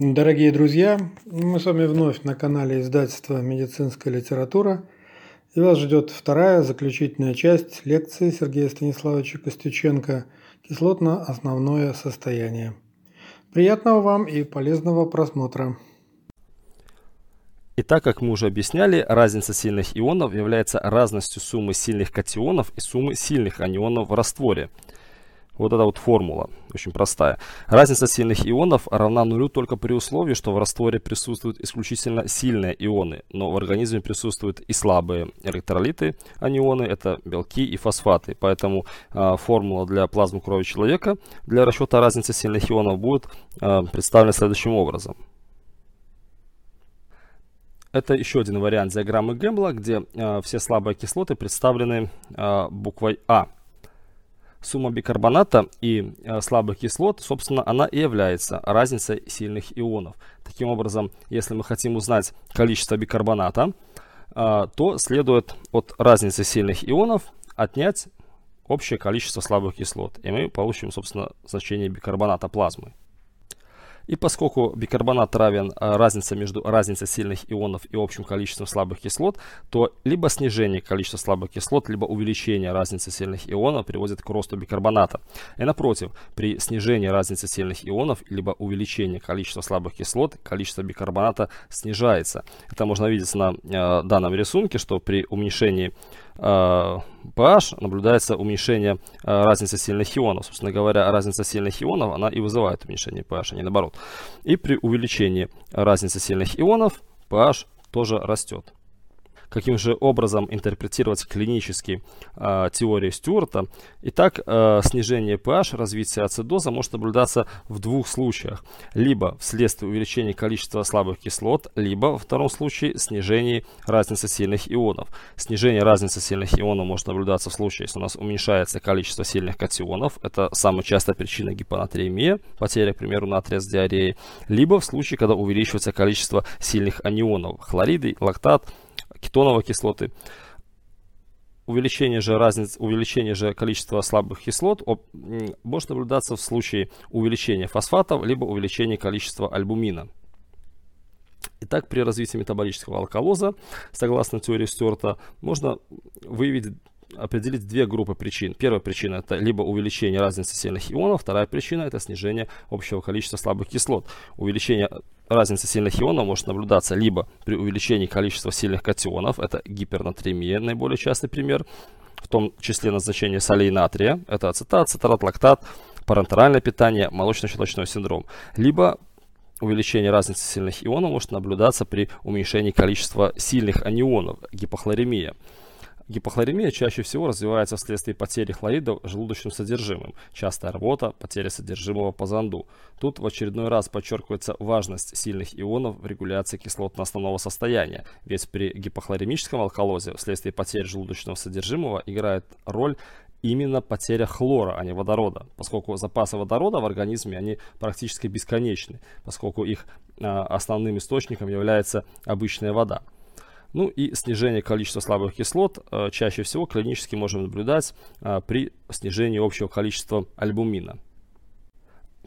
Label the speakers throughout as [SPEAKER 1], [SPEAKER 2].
[SPEAKER 1] Дорогие друзья, мы с вами вновь на канале издательства «Медицинская литература». И вас ждет вторая, заключительная часть лекции Сергея Станиславовича Костюченко «Кислотно-основное состояние». Приятного вам и полезного просмотра.
[SPEAKER 2] Итак, как мы уже объясняли, разница сильных ионов является разностью суммы сильных катионов и суммы сильных анионов в растворе – вот эта вот формула, очень простая. Разница сильных ионов равна нулю только при условии, что в растворе присутствуют исключительно сильные ионы, но в организме присутствуют и слабые электролиты, анионы, это белки и фосфаты. Поэтому э, формула для плазмы крови человека для расчета разницы сильных ионов будет э, представлена следующим образом. Это еще один вариант диаграммы Гэмбла, где э, все слабые кислоты представлены э, буквой А сумма бикарбоната и э, слабых кислот, собственно, она и является разницей сильных ионов. Таким образом, если мы хотим узнать количество бикарбоната, э, то следует от разницы сильных ионов отнять общее количество слабых кислот. И мы получим, собственно, значение бикарбоната плазмы. И поскольку бикарбонат равен а, разнице между разницей сильных ионов и общим количеством слабых кислот, то либо снижение количества слабых кислот, либо увеличение разницы сильных ионов приводит к росту бикарбоната. И напротив, при снижении разницы сильных ионов, либо увеличении количества слабых кислот, количество бикарбоната снижается. Это можно видеть на э, данном рисунке, что при уменьшении pH э, наблюдается уменьшение э, разницы сильных ионов. Собственно говоря, разница сильных ионов, она и вызывает уменьшение pH, а не наоборот. И при увеличении разницы сильных ионов pH тоже растет каким же образом интерпретировать клинически э, теорию Стюарта. Итак, э, снижение pH, развитие ацидоза может наблюдаться в двух случаях. Либо вследствие увеличения количества слабых кислот, либо во втором случае снижение разницы сильных ионов. Снижение разницы сильных ионов может наблюдаться в случае, если у нас уменьшается количество сильных катионов. Это самая частая причина гипонатриемии, потеря, к примеру, натрия с диареей. Либо в случае, когда увеличивается количество сильных анионов, хлориды, лактат, кетоновой кислоты. Увеличение же, разниц, увеличение же количества слабых кислот об, может наблюдаться в случае увеличения фосфатов, либо увеличения количества альбумина. Итак, при развитии метаболического алкалоза, согласно теории Стюарта, можно выявить определить две группы причин. Первая причина это либо увеличение разницы сильных ионов, вторая причина это снижение общего количества слабых кислот. Увеличение разницы сильных ионов может наблюдаться либо при увеличении количества сильных катионов, это гипернатриемия, наиболее частый пример, в том числе назначение солей натрия, это ацетат, цитрат, лактат, парентеральное питание, молочно-щелочной синдром, либо увеличение разницы сильных ионов может наблюдаться при уменьшении количества сильных анионов, гипохлоремия. Гипохлоремия чаще всего развивается вследствие потери хлоридов желудочным содержимым, частая работа, потеря содержимого по зонду. Тут в очередной раз подчеркивается важность сильных ионов в регуляции кислотно-основного состояния, ведь при гипохлоремическом алкалозе вследствие потери желудочного содержимого играет роль именно потеря хлора, а не водорода, поскольку запасы водорода в организме, они практически бесконечны, поскольку их э, основным источником является обычная вода. Ну и снижение количества слабых кислот э, чаще всего клинически можем наблюдать э, при снижении общего количества альбумина.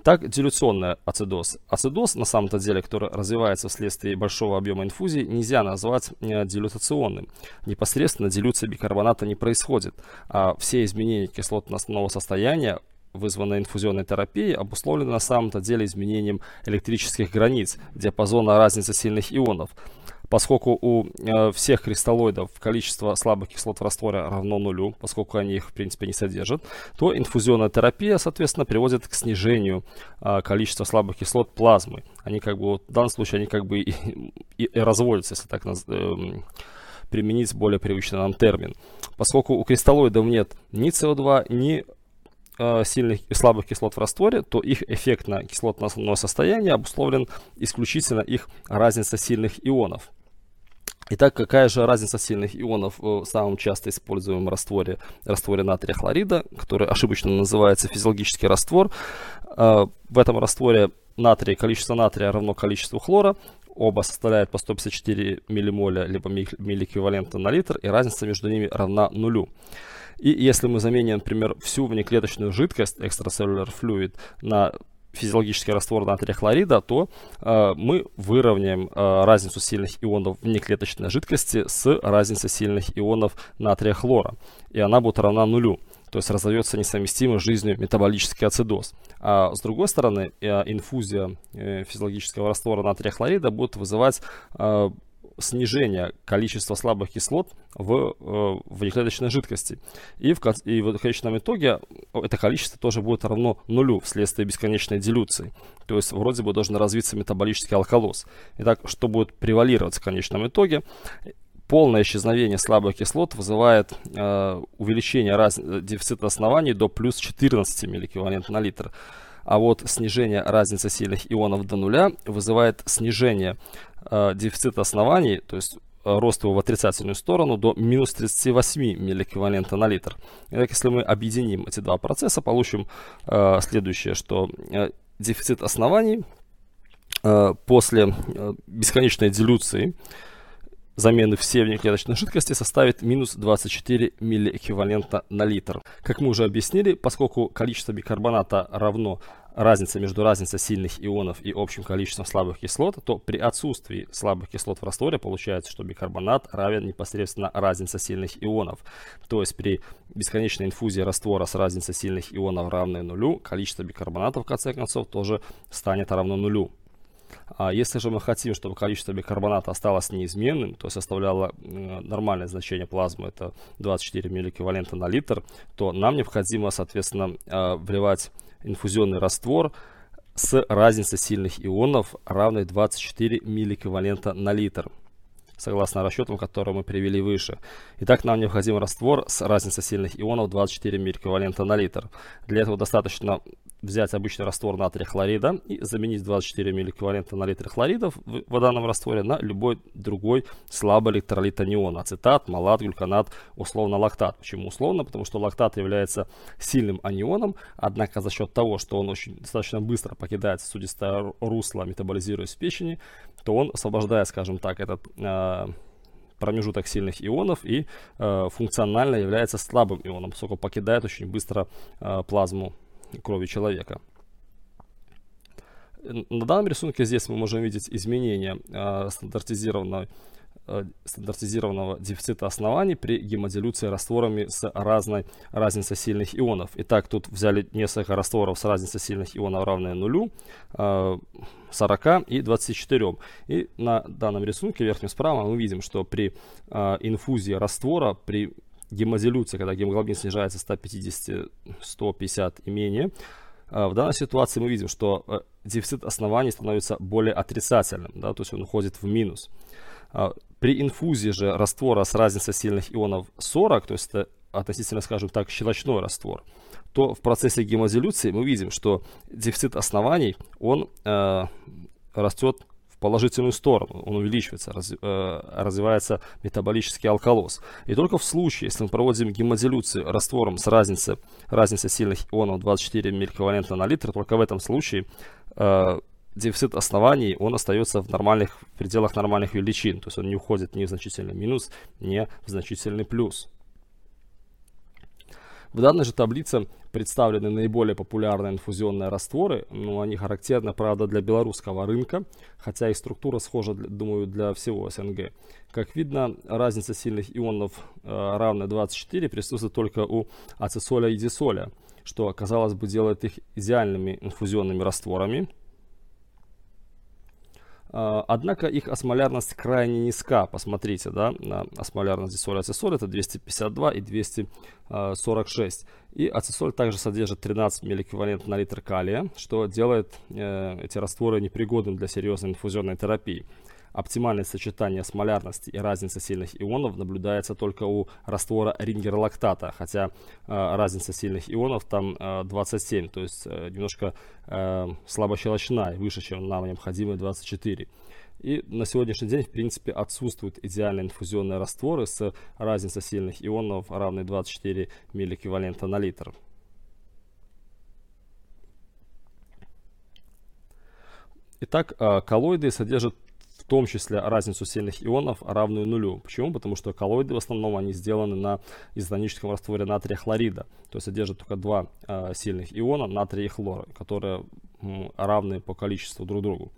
[SPEAKER 2] Так, дилюционный ацидоз. Ацидоз, на самом-то деле, который развивается вследствие большого объема инфузии, нельзя назвать э, дилютационным. Непосредственно дилюция бикарбоната не происходит, а все изменения кислотно-основного состояния вызванная инфузионной терапией, обусловлена на самом-то деле изменением электрических границ, диапазона разницы сильных ионов поскольку у э, всех кристаллоидов количество слабых кислот в растворе равно нулю, поскольку они их в принципе не содержат, то инфузионная терапия, соответственно, приводит к снижению э, количества слабых кислот плазмы. Они как бы, вот, в данном случае, они как бы и, и, и разводятся, если так наз, э, применить более привычный нам термин. Поскольку у кристаллоидов нет ни СО2, ни э, сильных и слабых кислот в растворе, то их эффект на кислотное состояние обусловлен исключительно их разница сильных ионов. Итак, какая же разница сильных ионов в самом часто используемом растворе, растворе натрия хлорида, который ошибочно называется физиологический раствор. А, в этом растворе натрия, количество натрия равно количеству хлора, оба составляют по 154 миллимоля, либо миллиэквивалента на литр, и разница между ними равна нулю. И если мы заменим, например, всю внеклеточную жидкость, extracellular fluid, на физиологический раствор натрия хлорида, то э, мы выровняем э, разницу сильных ионов в неклеточной жидкости с разницей сильных ионов натрия хлора. И она будет равна нулю. То есть разовьется несовместимый с жизнью метаболический ацидоз. А с другой стороны, э, инфузия э, физиологического раствора натрия хлорида будет вызывать э, снижение количества слабых кислот в э, внеклеточной жидкости. И в, и в конечном итоге это количество тоже будет равно нулю вследствие бесконечной дилюции. То есть вроде бы должен развиться метаболический алкалоз. Итак, что будет превалировать в конечном итоге? Полное исчезновение слабых кислот вызывает э, увеличение раз, дефицита оснований до плюс 14 миллиэквивалент на литр. А вот снижение разницы сильных ионов до нуля вызывает снижение э, дефицита оснований, то есть э, рост его в отрицательную сторону до минус 38 миллиэквивалента на литр. Итак, если мы объединим эти два процесса, получим э, следующее, что э, дефицит оснований э, после э, бесконечной дилюции замены всей внеклеточной жидкости составит минус 24 миллиэквивалента на литр. Как мы уже объяснили, поскольку количество бикарбоната равно разница между разницей сильных ионов и общим количеством слабых кислот, то при отсутствии слабых кислот в растворе получается, что бикарбонат равен непосредственно разнице сильных ионов. То есть при бесконечной инфузии раствора с разницей сильных ионов равной нулю, количество бикарбоната в конце концов тоже станет равно нулю. А если же мы хотим, чтобы количество бикарбоната осталось неизменным, то составляло нормальное значение плазмы, это 24 миллиэквивалента на литр, то нам необходимо, соответственно, а, вливать инфузионный раствор с разницей сильных ионов, равной 24 миллиэквивалента на литр согласно расчетам, которые мы привели выше. Итак, нам необходим раствор с разницей сильных ионов 24 миллиэквивалента на литр. Для этого достаточно взять обычный раствор натрия хлорида и заменить 24 миллиэквивалента на литр хлоридов в, в растворе на любой другой слабый электролит аниона. Ацетат, малат, глюконат, условно лактат. Почему условно? Потому что лактат является сильным анионом, однако за счет того, что он очень достаточно быстро покидает сосудистое русло, метаболизируясь в печени, то он освобождает, скажем так, этот э, промежуток сильных ионов и э, функционально является слабым ионом, поскольку покидает очень быстро э, плазму крови человека. На данном рисунке здесь мы можем видеть изменение э, стандартизированной Э, стандартизированного дефицита оснований при гемодилюции растворами с разной разницей сильных ионов. Итак, тут взяли несколько растворов с разницей сильных ионов равной нулю, 40 э, и 24. И на данном рисунке верхнем справа мы видим, что при э, инфузии раствора, при гемодилюции, когда гемоглобин снижается 150-150 и менее, в данной ситуации мы видим, что дефицит оснований становится более отрицательным, да, то есть он уходит в минус. А, при инфузии же раствора с разницей сильных ионов 40, то есть это относительно, скажем так, щелочной раствор, то в процессе гемодилюции мы видим, что дефицит оснований, он э, растет положительную сторону, он увеличивается, раз, э, развивается метаболический алкалоз. И только в случае, если мы проводим гемодилюцию раствором с разницей, разницей сильных ионов 24 милликвалента на литр, только в этом случае э, дефицит оснований, он остается в нормальных в пределах нормальных величин. То есть он не уходит ни в значительный минус, ни в значительный плюс. В данной же таблице представлены наиболее популярные инфузионные растворы, но они характерны, правда, для белорусского рынка, хотя и структура схожа, думаю, для всего СНГ. Как видно, разница сильных ионов э, равная 24 присутствует только у ацесоля и дисоля, что, казалось бы, делает их идеальными инфузионными растворами – однако их осмолярность крайне низка. Посмотрите, да, осмолярность дисоля ацесоль это 252 и 246. И ацесоль также содержит 13 миллиэквивалент на литр калия, что делает э, эти растворы непригодным для серьезной инфузионной терапии. Оптимальное сочетание смолярности и разницы сильных ионов наблюдается только у раствора рингерлактата, хотя э, разница сильных ионов там э, 27, то есть э, немножко э, слабощелочная, выше, чем нам необходимые 24. И на сегодняшний день, в принципе, отсутствуют идеальные инфузионные растворы с разницей сильных ионов равной 24 миллиэквивалента на литр. Итак, э, коллоиды содержат том числе разницу сильных ионов, равную нулю. Почему? Потому что коллоиды в основном они сделаны на изотоническом растворе натрия хлорида, то есть содержат только два э, сильных иона, натрия и хлора, которые м, равны по количеству друг другу.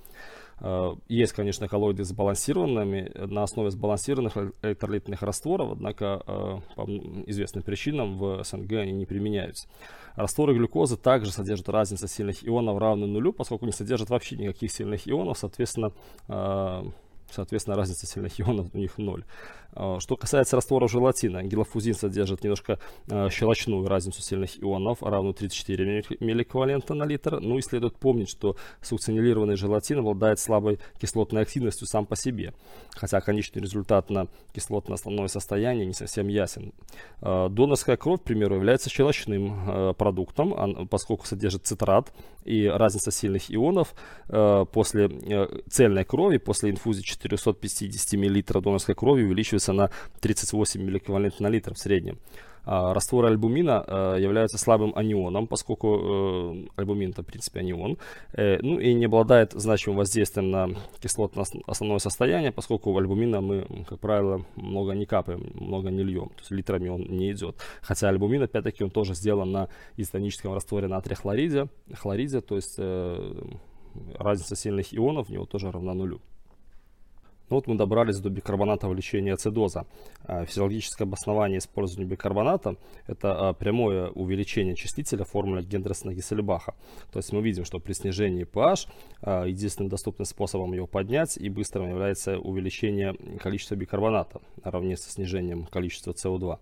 [SPEAKER 2] Э, есть, конечно, коллоиды сбалансированными, на основе сбалансированных электролитных растворов, однако э, по известным причинам в СНГ они не применяются. Растворы глюкозы также содержат разницу сильных ионов равную нулю, поскольку не содержат вообще никаких сильных ионов, соответственно, э, соответственно, разница сильных ионов у них ноль. А, что касается растворов желатина, гелофузин содержит немножко э, щелочную разницу сильных ионов, равную 34 миллиэквивалента на литр. Ну и следует помнить, что сукцинилированный желатин обладает слабой кислотной активностью сам по себе, хотя конечный результат на кислотное основное состояние не совсем ясен. Э, донорская кровь, к примеру, является щелочным продуктом, поскольку содержит цитрат и разница сильных ионов после э, цельной крови, после инфузии 450 мл донорской крови увеличивается на 38 миллиэквивалент на литр в среднем. А, растворы альбумина э, являются слабым анионом, поскольку э, альбумин это в принципе анион, э, ну и не обладает значимым воздействием на кислотное основное состояние, поскольку у альбумина мы, как правило, много не капаем, много не льем, то есть литрами он не идет. Хотя альбумин, опять-таки, он тоже сделан на изотоническом растворе натрия хлориде, хлориде, то есть разница сильных ионов в него тоже равна нулю. Ну вот мы добрались до бикарбоната лечения ацидоза. А, физиологическое обоснование использования бикарбоната – это а, прямое увеличение числителя формулы Гендерсона-Гессельбаха. То есть мы видим, что при снижении pH а, единственным доступным способом его поднять и быстрым является увеличение количества бикарбоната наравне со снижением количества СО2.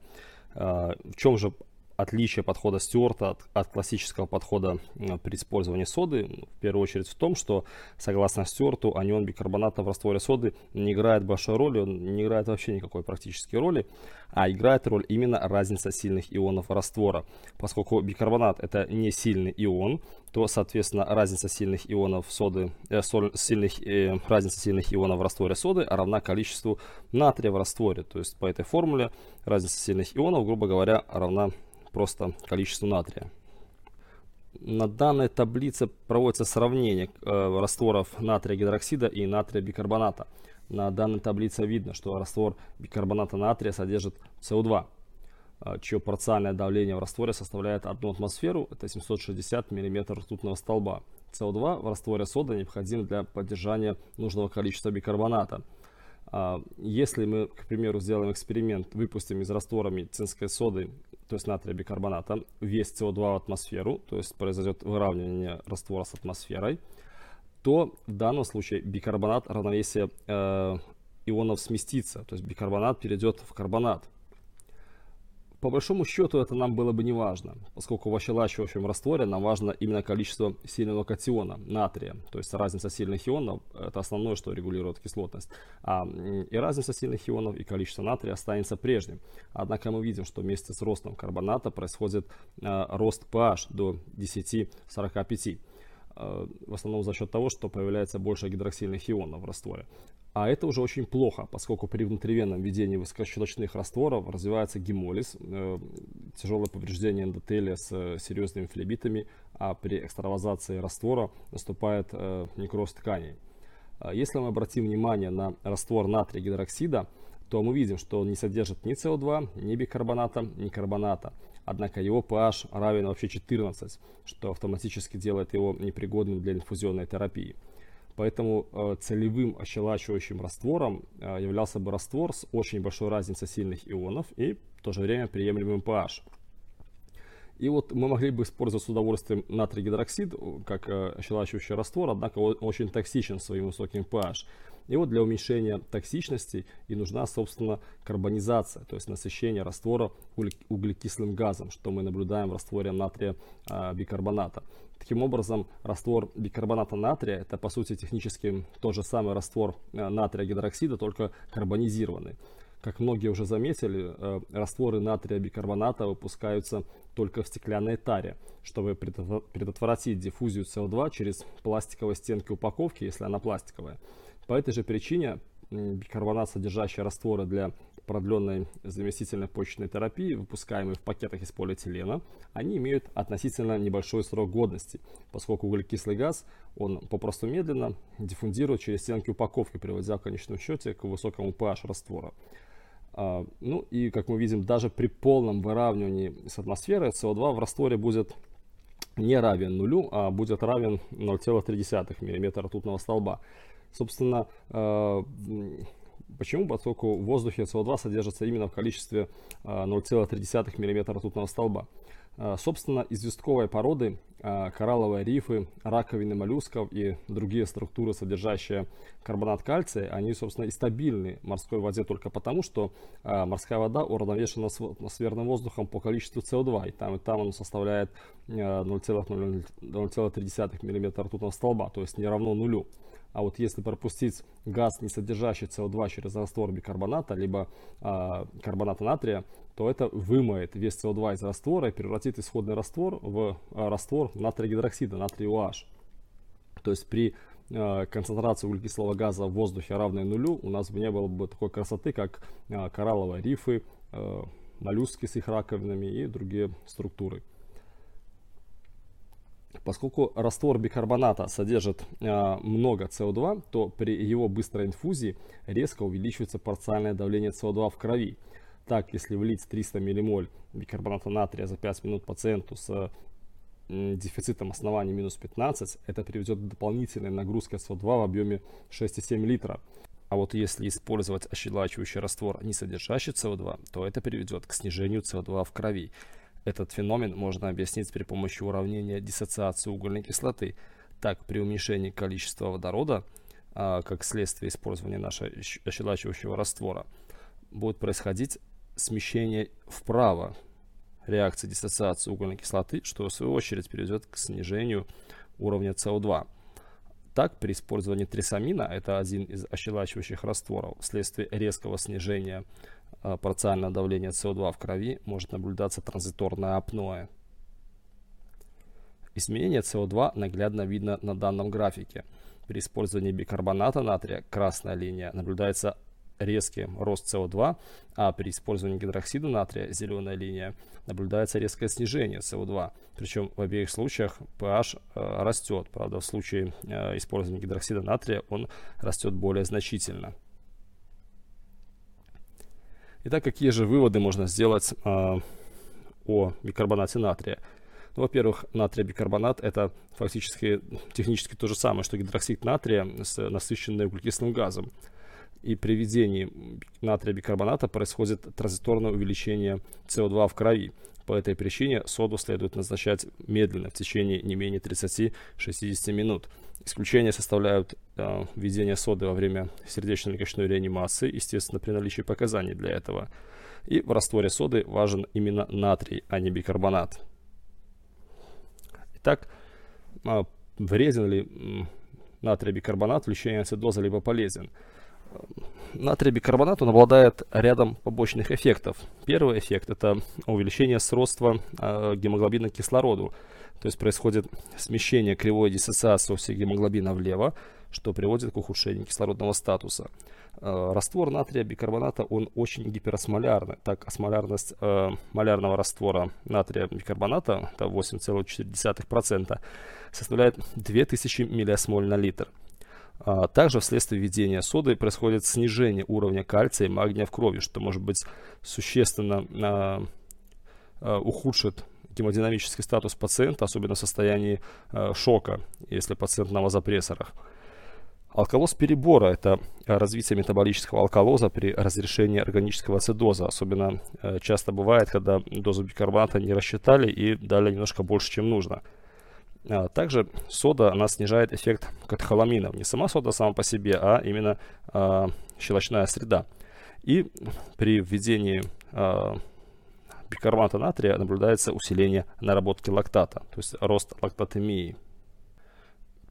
[SPEAKER 2] В чем же отличие подхода Стюарта от, от классического подхода при использовании соды в первую очередь в том, что согласно Стюарту анион бикарбоната в растворе соды не играет большой роли, он не играет вообще никакой практической роли, а играет роль именно разница сильных ионов раствора. Поскольку бикарбонат это не сильный ион, то соответственно разница сильных ионов соды, э, соль, сильных, э, разница сильных ионов в растворе соды равна количеству натрия в растворе. То есть по этой формуле разница сильных ионов, грубо говоря, равна просто количеству натрия. На данной таблице проводится сравнение э, растворов натрия гидроксида и натрия бикарбоната. На данной таблице видно, что раствор бикарбоната натрия содержит СО2, э, чье парциальное давление в растворе составляет 1 атмосферу, это 760 мм ртутного столба. СО2 в растворе соды необходим для поддержания нужного количества бикарбоната. А, если мы, к примеру, сделаем эксперимент, выпустим из раствора медицинской соды то есть натрия бикарбоната, весь СО2 в атмосферу, то есть произойдет выравнивание раствора с атмосферой, то в данном случае бикарбонат равновесие э, ионов сместится, то есть бикарбонат перейдет в карбонат по большому счету это нам было бы не важно, поскольку в ощелачивающем растворе нам важно именно количество сильного катиона, натрия. То есть разница сильных ионов – это основное, что регулирует кислотность. А, и разница сильных ионов и количество натрия останется прежним. Однако мы видим, что вместе с ростом карбоната происходит э, рост pH до 10-45 э, в основном за счет того, что появляется больше гидроксильных ионов в растворе. А это уже очень плохо, поскольку при внутривенном введении высокощелочных растворов развивается гемолиз, э, тяжелое повреждение эндотелия с э, серьезными флебитами, а при экстравазации раствора наступает э, некроз тканей. А если мы обратим внимание на раствор натрия гидроксида, то мы видим, что он не содержит ни СО2, ни бикарбоната, ни карбоната. Однако его pH равен вообще 14, что автоматически делает его непригодным для инфузионной терапии. Поэтому э, целевым ощелачивающим раствором э, являлся бы раствор с очень большой разницей сильных ионов и в то же время приемлемым pH. И вот мы могли бы использовать с удовольствием натрий гидроксид как э, ощелачивающий раствор, однако он очень токсичен своим высоким pH. И вот для уменьшения токсичности и нужна, собственно, карбонизация, то есть насыщение раствора углекислым газом, что мы наблюдаем в растворе натрия а, бикарбоната. Таким образом, раствор бикарбоната натрия это по сути технически тот же самый раствор а, натрия гидроксида, только карбонизированный. Как многие уже заметили, э, растворы натрия бикарбоната выпускаются только в стеклянной таре, чтобы предотвратить диффузию СО2 через пластиковые стенки упаковки, если она пластиковая. По этой же причине бикарбонат, содержащий растворы для продленной заместительной почечной терапии, выпускаемые в пакетах из полиэтилена, они имеют относительно небольшой срок годности, поскольку углекислый газ, он попросту медленно диффундирует через стенки упаковки, приводя в конечном счете к высокому pH раствора. А, ну и, как мы видим, даже при полном выравнивании с атмосферой СО2 в растворе будет не равен нулю, а будет равен 0,3 мм ртутного столба. Собственно, э, почему? Поскольку в воздухе СО2 содержится именно в количестве 0,3 мм ртутного столба. Э, собственно, известковые породы, э, коралловые рифы, раковины моллюсков и другие структуры, содержащие карбонат кальция, они, собственно, и стабильны в морской воде только потому, что морская вода уравновешена с атмосферным воздухом по количеству СО2, и там и там он составляет 0,3 мм ртутного столба, то есть не равно нулю. А вот если пропустить газ, не содержащий СО2 через раствор бикарбоната, либо э, карбоната натрия, то это вымоет весь СО2 из раствора и превратит исходный раствор в э, раствор натрия гидроксида, натрий OH. То есть при э, концентрации углекислого газа в воздухе равной нулю у нас бы не было бы такой красоты, как э, коралловые рифы, э, моллюски с их раковинами и другие структуры. Поскольку раствор бикарбоната содержит э, много СО2, то при его быстрой инфузии резко увеличивается парциальное давление СО2 в крови. Так, если влить 300 ммоль бикарбоната натрия за 5 минут пациенту с э, дефицитом основания минус 15, это приведет к дополнительной нагрузке СО2 в объеме 6,7 литра. А вот если использовать ощелачивающий раствор, не содержащий СО2, то это приведет к снижению СО2 в крови. Этот феномен можно объяснить при помощи уравнения диссоциации угольной кислоты. Так, при уменьшении количества водорода, а, как следствие использования нашего ощелачивающего раствора, будет происходить смещение вправо реакции диссоциации угольной кислоты, что в свою очередь приведет к снижению уровня СО2. Так, при использовании трисамина, это один из ощелачивающих растворов, вследствие резкого снижения Э, парциальное давление СО2 в крови может наблюдаться транзиторное апноэ. Изменение СО2 наглядно видно на данном графике. При использовании бикарбоната натрия красная линия наблюдается резкий рост СО2, а при использовании гидроксида натрия зеленая линия наблюдается резкое снижение СО2. Причем в обеих случаях pH э, растет. Правда, в случае э, использования гидроксида натрия он растет более значительно. Итак, какие же выводы можно сделать э, о бикарбонате натрия? Ну, во-первых, натрия бикарбонат это фактически технически то же самое, что гидроксид натрия с насыщенным углекислым газом. И при введении натрия бикарбоната происходит транзиторное увеличение СО2 в крови. По этой причине соду следует назначать медленно, в течение не менее 30-60 минут. Исключения составляют э, введение соды во время сердечно-легочной реанимации, естественно, при наличии показаний для этого. И в растворе соды важен именно натрий, а не бикарбонат. Итак, э, вреден ли натрий бикарбонат в лечении ацидоза, либо полезен? Натрий бикарбонат он обладает рядом побочных эффектов. Первый эффект это увеличение сродства э, гемоглобина к кислороду. То есть происходит смещение кривой диссоциации гемоглобина влево, что приводит к ухудшению кислородного статуса. Э, раствор натрия бикарбоната он очень гиперосмолярный. Так, осмолярность э, малярного раствора натрия бикарбоната, это 8,4%, составляет 2000 миллиосмоль на литр. А, также вследствие введения соды происходит снижение уровня кальция и магния в крови, что может быть существенно а, а, ухудшит гемодинамический статус пациента, особенно в состоянии шока, если пациент на вазопрессорах. Алкалоз перебора – это развитие метаболического алкалоза при разрешении органического ацидоза. Особенно часто бывает, когда дозу бикарбоната не рассчитали и дали немножко больше, чем нужно – также сода, она снижает эффект катехоламина. Не сама сода сама по себе, а именно э, щелочная среда. И при введении э, бикарбоната натрия наблюдается усиление наработки лактата, то есть рост лактатемии.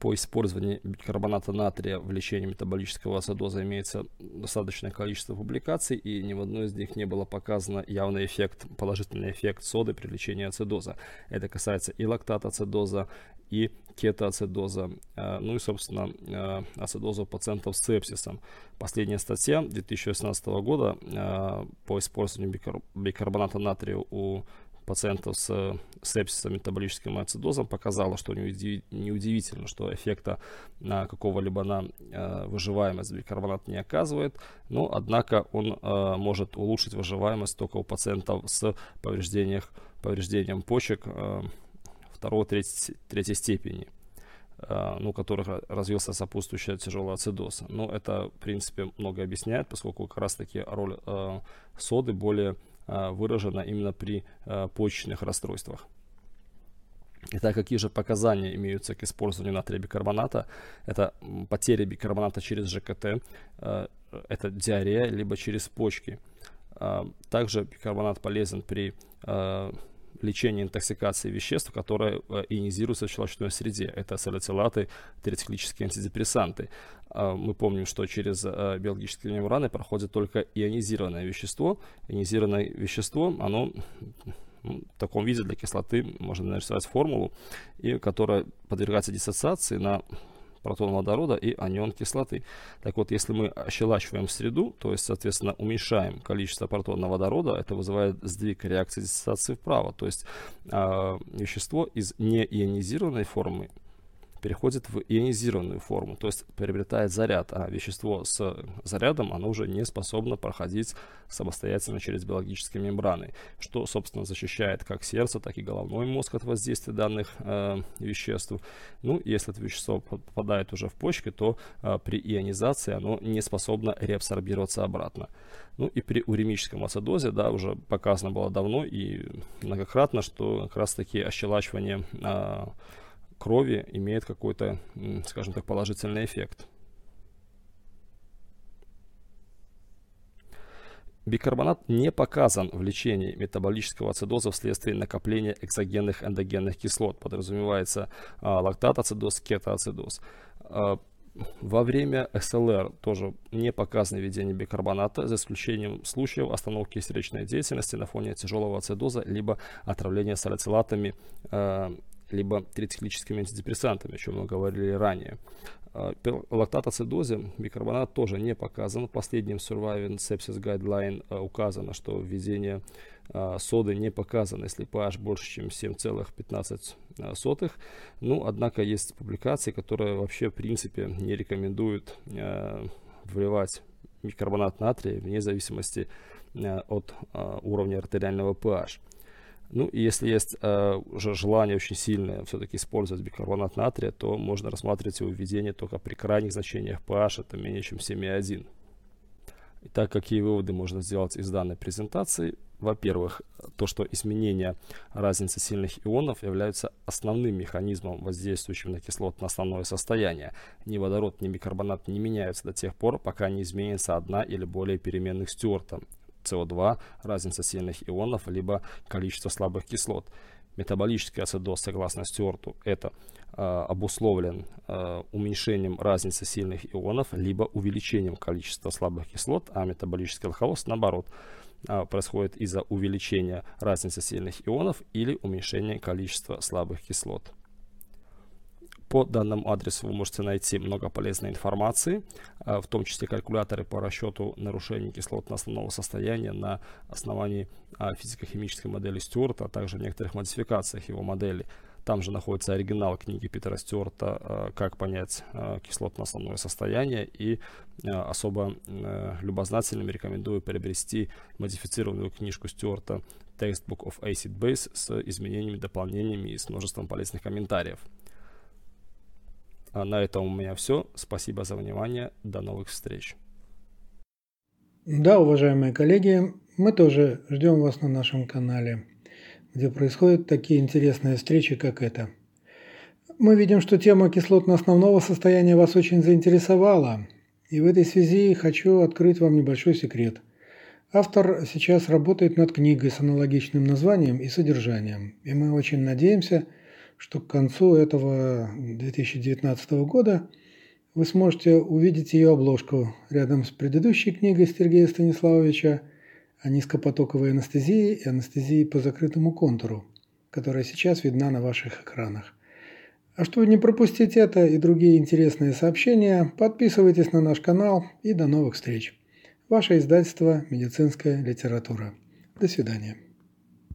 [SPEAKER 2] По использованию бикарбоната натрия в лечении метаболического ацидоза имеется достаточное количество публикаций, и ни в одной из них не было показано явный эффект, положительный эффект соды при лечении ацидоза. Это касается и лактат-ацидоза, и кетоацидоза, э, ну и, собственно, э, ацидоза у пациентов с сепсисом. Последняя статья 2016 года э, по использованию бикарбоната натрия у пациентов с сепсисом, метаболическим ацидозом показала, что неудивительно, что эффекта на какого-либо на э, выживаемость бикарбонат не оказывает, но однако он э, может улучшить выживаемость только у пациентов с повреждением, повреждением почек э, второй, третьей, степени ну, которых развился сопутствующий тяжелый ацидоз. Но это, в принципе, много объясняет, поскольку как раз-таки роль э, соды более э, выражена именно при э, почечных расстройствах. Итак, какие же показания имеются к использованию натрия бикарбоната? Это потеря бикарбоната через ЖКТ, э, это диарея, либо через почки. Э, также бикарбонат полезен при э, лечение интоксикации веществ, которые э, ионизируются в щелочной среде. Это салицилаты, трициклические антидепрессанты. А, мы помним, что через э, биологические мембраны проходит только ионизированное вещество. Ионизированное вещество, оно в таком виде для кислоты можно нарисовать формулу, и которая подвергается диссоциации на протон водорода и анион кислоты. Так вот, если мы ощелачиваем среду, то есть, соответственно, уменьшаем количество протона водорода, это вызывает сдвиг реакции диссоциации вправо. То есть э, вещество из неионизированной формы переходит в ионизированную форму, то есть приобретает заряд, а вещество с зарядом, оно уже не способно проходить самостоятельно через биологические мембраны, что, собственно, защищает как сердце, так и головной мозг от воздействия данных э, веществ. Ну, если это вещество попадает уже в почки, то э, при ионизации оно не способно реабсорбироваться обратно. Ну и при уремическом ацидозе, да, уже показано было давно и многократно, что как раз-таки ощелачивание э, крови имеет какой-то, скажем так, положительный эффект. Бикарбонат не показан в лечении метаболического ацидоза вследствие накопления экзогенных эндогенных кислот. Подразумевается а, лактат-ацидоз, кетоацидоз. А, во время СЛР тоже не показано введение бикарбоната, за исключением случаев остановки сердечной деятельности на фоне тяжелого ацидоза, либо отравления салицилатами а, либо трициклическими антидепрессантами, о чем мы говорили ранее. А, лактатоцидозе бикарбонат тоже не показан. В последнем Surviving Sepsis Guideline а, указано, что введение а, соды не показано, если pH больше, чем 7,15. Ну, однако есть публикации, которые вообще в принципе не рекомендуют вливать бикарбонат натрия вне зависимости от уровня артериального pH. Ну, и если есть э, уже желание очень сильное все-таки использовать бикарбонат натрия, то можно рассматривать его введение только при крайних значениях pH, это менее чем 7,1. Итак, какие выводы можно сделать из данной презентации? Во-первых, то, что изменение разницы сильных ионов являются основным механизмом, воздействующим на кислотное основное состояние. Ни водород, ни бикарбонат не меняются до тех пор, пока не изменится одна или более переменных Стюарта. СО2, разница сильных ионов, либо количество слабых кислот. Метаболический ацидоз, согласно Стюарту, это э, обусловлен э, уменьшением разницы сильных ионов, либо увеличением количества слабых кислот, а метаболический алкалоз, наоборот, э, происходит из-за увеличения разницы сильных ионов или уменьшения количества слабых кислот. По данному адресу вы можете найти много полезной информации, а, в том числе калькуляторы по расчету нарушений кислотно-основного состояния на основании а, физико-химической модели Стюарта, а также некоторых модификациях его модели. Там же находится оригинал книги Питера Стюарта а, «Как понять кислотно-основное состояние». И особо э, любознательным рекомендую приобрести модифицированную книжку Стюарта Textbook of Acid Base с изменениями, дополнениями и с множеством полезных комментариев. А на этом у меня все. Спасибо за внимание. До новых встреч.
[SPEAKER 1] Да, уважаемые коллеги, мы тоже ждем вас на нашем канале, где происходят такие интересные встречи, как эта. Мы видим, что тема кислотно-основного состояния вас очень заинтересовала, и в этой связи хочу открыть вам небольшой секрет. Автор сейчас работает над книгой с аналогичным названием и содержанием, и мы очень надеемся, что к концу этого 2019 года вы сможете увидеть ее обложку рядом с предыдущей книгой Сергея Станиславовича о низкопотоковой анестезии и анестезии по закрытому контуру, которая сейчас видна на ваших экранах. А чтобы не пропустить это и другие интересные сообщения, подписывайтесь на наш канал и до новых встреч. Ваше издательство «Медицинская литература». До свидания.